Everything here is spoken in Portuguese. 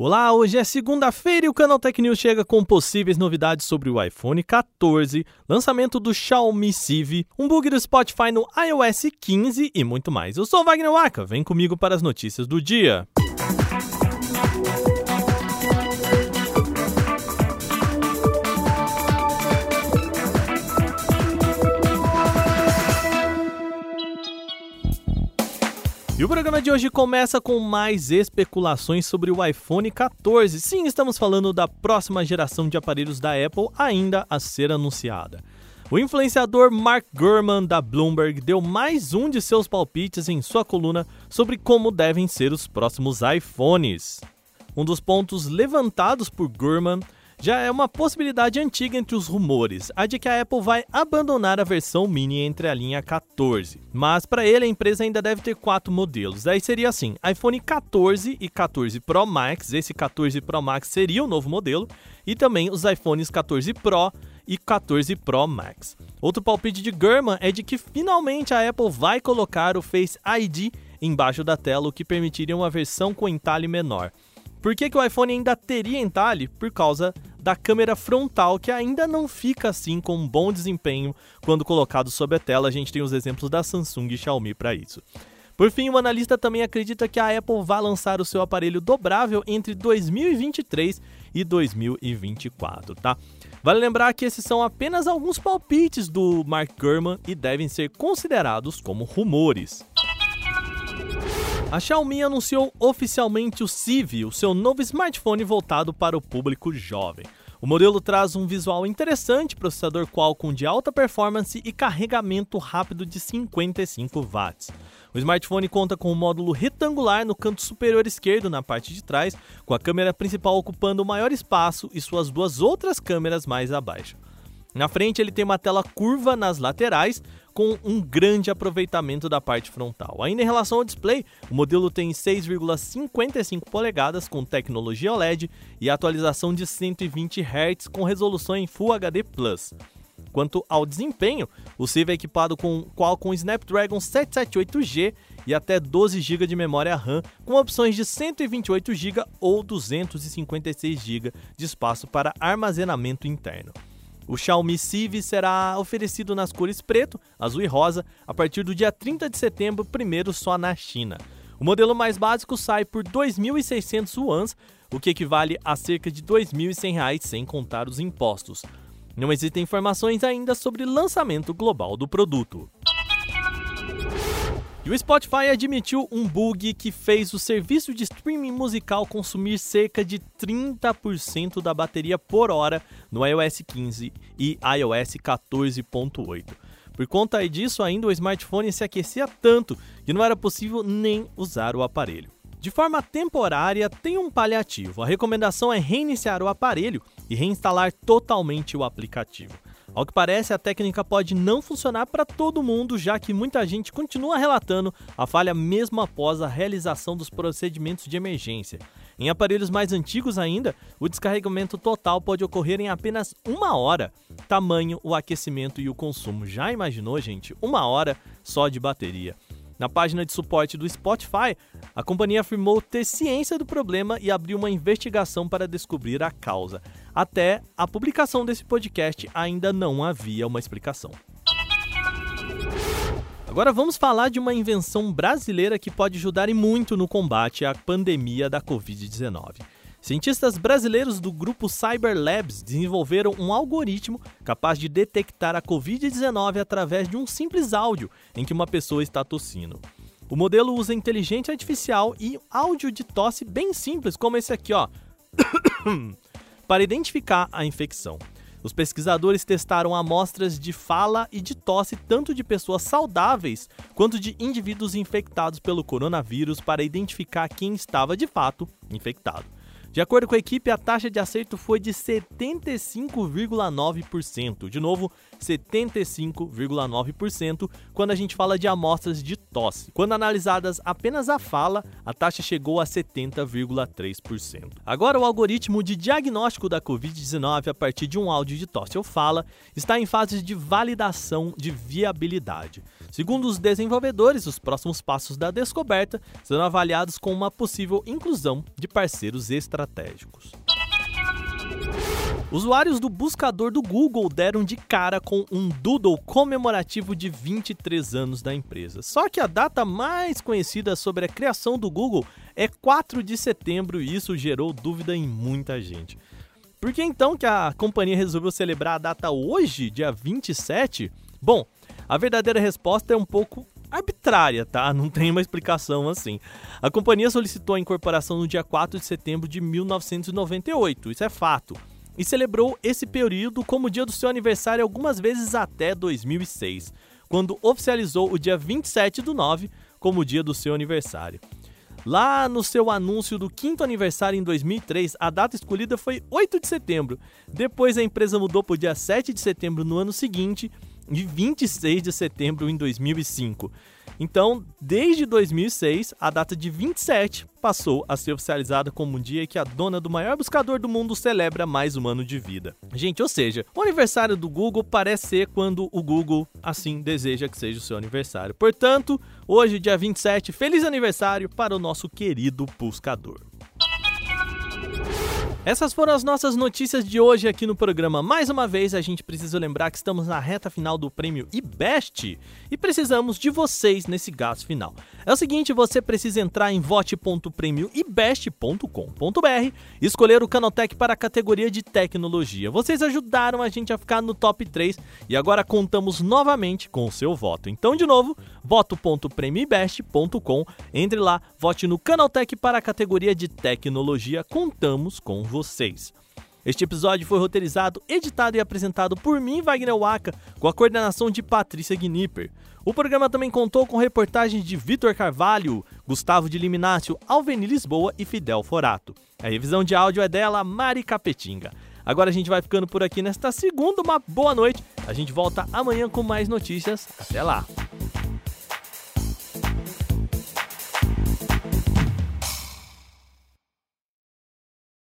Olá, hoje é segunda-feira e o Canal Tech News chega com possíveis novidades sobre o iPhone 14, lançamento do Xiaomi Civi, um bug do Spotify no iOS 15 e muito mais. Eu sou Wagner Waka, vem comigo para as notícias do dia. E o programa de hoje começa com mais especulações sobre o iPhone 14. Sim, estamos falando da próxima geração de aparelhos da Apple ainda a ser anunciada. O influenciador Mark Gurman da Bloomberg deu mais um de seus palpites em sua coluna sobre como devem ser os próximos iPhones. Um dos pontos levantados por Gurman já é uma possibilidade antiga entre os rumores, a de que a Apple vai abandonar a versão mini entre a linha 14. Mas para ele a empresa ainda deve ter quatro modelos. Aí seria assim: iPhone 14 e 14 Pro Max, esse 14 Pro Max seria o novo modelo, e também os iPhones 14 Pro e 14 Pro Max. Outro palpite de Gurman é de que finalmente a Apple vai colocar o Face ID embaixo da tela, o que permitiria uma versão com entalhe menor. Por que, que o iPhone ainda teria entalhe? Por causa da câmera frontal, que ainda não fica assim com um bom desempenho quando colocado sob a tela. A gente tem os exemplos da Samsung e Xiaomi para isso. Por fim, o analista também acredita que a Apple vai lançar o seu aparelho dobrável entre 2023 e 2024, tá? Vale lembrar que esses são apenas alguns palpites do Mark Gurman e devem ser considerados como rumores. A Xiaomi anunciou oficialmente o Civi, o seu novo smartphone voltado para o público jovem. O modelo traz um visual interessante, processador Qualcomm de alta performance e carregamento rápido de 55 watts. O smartphone conta com um módulo retangular no canto superior esquerdo na parte de trás, com a câmera principal ocupando o maior espaço e suas duas outras câmeras mais abaixo. Na frente ele tem uma tela curva nas laterais, com um grande aproveitamento da parte frontal. Ainda em relação ao display, o modelo tem 6,55 polegadas com tecnologia OLED e atualização de 120 Hz com resolução em Full HD+. Quanto ao desempenho, o Civ é equipado com Qualcomm Snapdragon 778G e até 12 GB de memória RAM, com opções de 128 GB ou 256 GB de espaço para armazenamento interno. O Xiaomi Civi será oferecido nas cores preto, azul e rosa a partir do dia 30 de setembro, primeiro só na China. O modelo mais básico sai por 2.600 yuans, o que equivale a cerca de R$ 2.100 sem contar os impostos. Não existem informações ainda sobre lançamento global do produto. E o Spotify admitiu um bug que fez o serviço de streaming musical consumir cerca de 30% da bateria por hora no iOS 15 e iOS 14.8. Por conta disso, ainda o smartphone se aquecia tanto que não era possível nem usar o aparelho. De forma temporária, tem um paliativo. A recomendação é reiniciar o aparelho e reinstalar totalmente o aplicativo. Ao que parece, a técnica pode não funcionar para todo mundo, já que muita gente continua relatando a falha mesmo após a realização dos procedimentos de emergência. Em aparelhos mais antigos ainda, o descarregamento total pode ocorrer em apenas uma hora. Tamanho, o aquecimento e o consumo. Já imaginou, gente? Uma hora só de bateria. Na página de suporte do Spotify, a companhia afirmou ter ciência do problema e abriu uma investigação para descobrir a causa. Até a publicação desse podcast ainda não havia uma explicação. Agora vamos falar de uma invenção brasileira que pode ajudar e muito no combate à pandemia da Covid-19. Cientistas brasileiros do grupo Cyberlabs desenvolveram um algoritmo capaz de detectar a Covid-19 através de um simples áudio em que uma pessoa está tossindo. O modelo usa inteligência artificial e áudio de tosse bem simples, como esse aqui, ó, para identificar a infecção. Os pesquisadores testaram amostras de fala e de tosse tanto de pessoas saudáveis quanto de indivíduos infectados pelo coronavírus para identificar quem estava de fato infectado. De acordo com a equipe, a taxa de acerto foi de 75,9%. De novo, 75,9% quando a gente fala de amostras de tosse. Quando analisadas apenas a fala, a taxa chegou a 70,3%. Agora, o algoritmo de diagnóstico da Covid-19 a partir de um áudio de tosse ou fala está em fase de validação de viabilidade. Segundo os desenvolvedores, os próximos passos da descoberta serão avaliados com uma possível inclusão de parceiros estratégicos. Usuários do buscador do Google deram de cara com um doodle comemorativo de 23 anos da empresa. Só que a data mais conhecida sobre a criação do Google é 4 de setembro e isso gerou dúvida em muita gente. Por que então que a companhia resolveu celebrar a data hoje, dia 27? Bom, a verdadeira resposta é um pouco arbitrária, tá? Não tem uma explicação assim. A companhia solicitou a incorporação no dia 4 de setembro de 1998, isso é fato e celebrou esse período como dia do seu aniversário algumas vezes até 2006, quando oficializou o dia 27 do 9 como dia do seu aniversário. Lá no seu anúncio do quinto aniversário em 2003, a data escolhida foi 8 de setembro. Depois a empresa mudou para o dia 7 de setembro no ano seguinte e 26 de setembro em 2005. Então, desde 2006, a data de 27 passou a ser oficializada como um dia que a dona do maior buscador do mundo celebra mais um ano de vida. Gente, ou seja, o aniversário do Google parece ser quando o Google assim deseja que seja o seu aniversário. Portanto, hoje, dia 27, feliz aniversário para o nosso querido buscador. Essas foram as nossas notícias de hoje aqui no programa. Mais uma vez, a gente precisa lembrar que estamos na reta final do prêmio IBEST e precisamos de vocês nesse gasto final. É o seguinte, você precisa entrar em vote.prêmioibest.com.br e escolher o Canaltech para a categoria de tecnologia. Vocês ajudaram a gente a ficar no top 3 e agora contamos novamente com o seu voto. Então, de novo, voto.premioibest.com. Entre lá, vote no Canaltech para a categoria de tecnologia. Contamos com vocês. Este episódio foi roteirizado, editado e apresentado por mim, Wagner Waka, com a coordenação de Patrícia Gnipper. O programa também contou com reportagens de Vitor Carvalho, Gustavo de Liminácio, Alveni Lisboa e Fidel Forato. A revisão de áudio é dela, Mari Capetinga. Agora a gente vai ficando por aqui nesta segunda, uma boa noite. A gente volta amanhã com mais notícias. Até lá!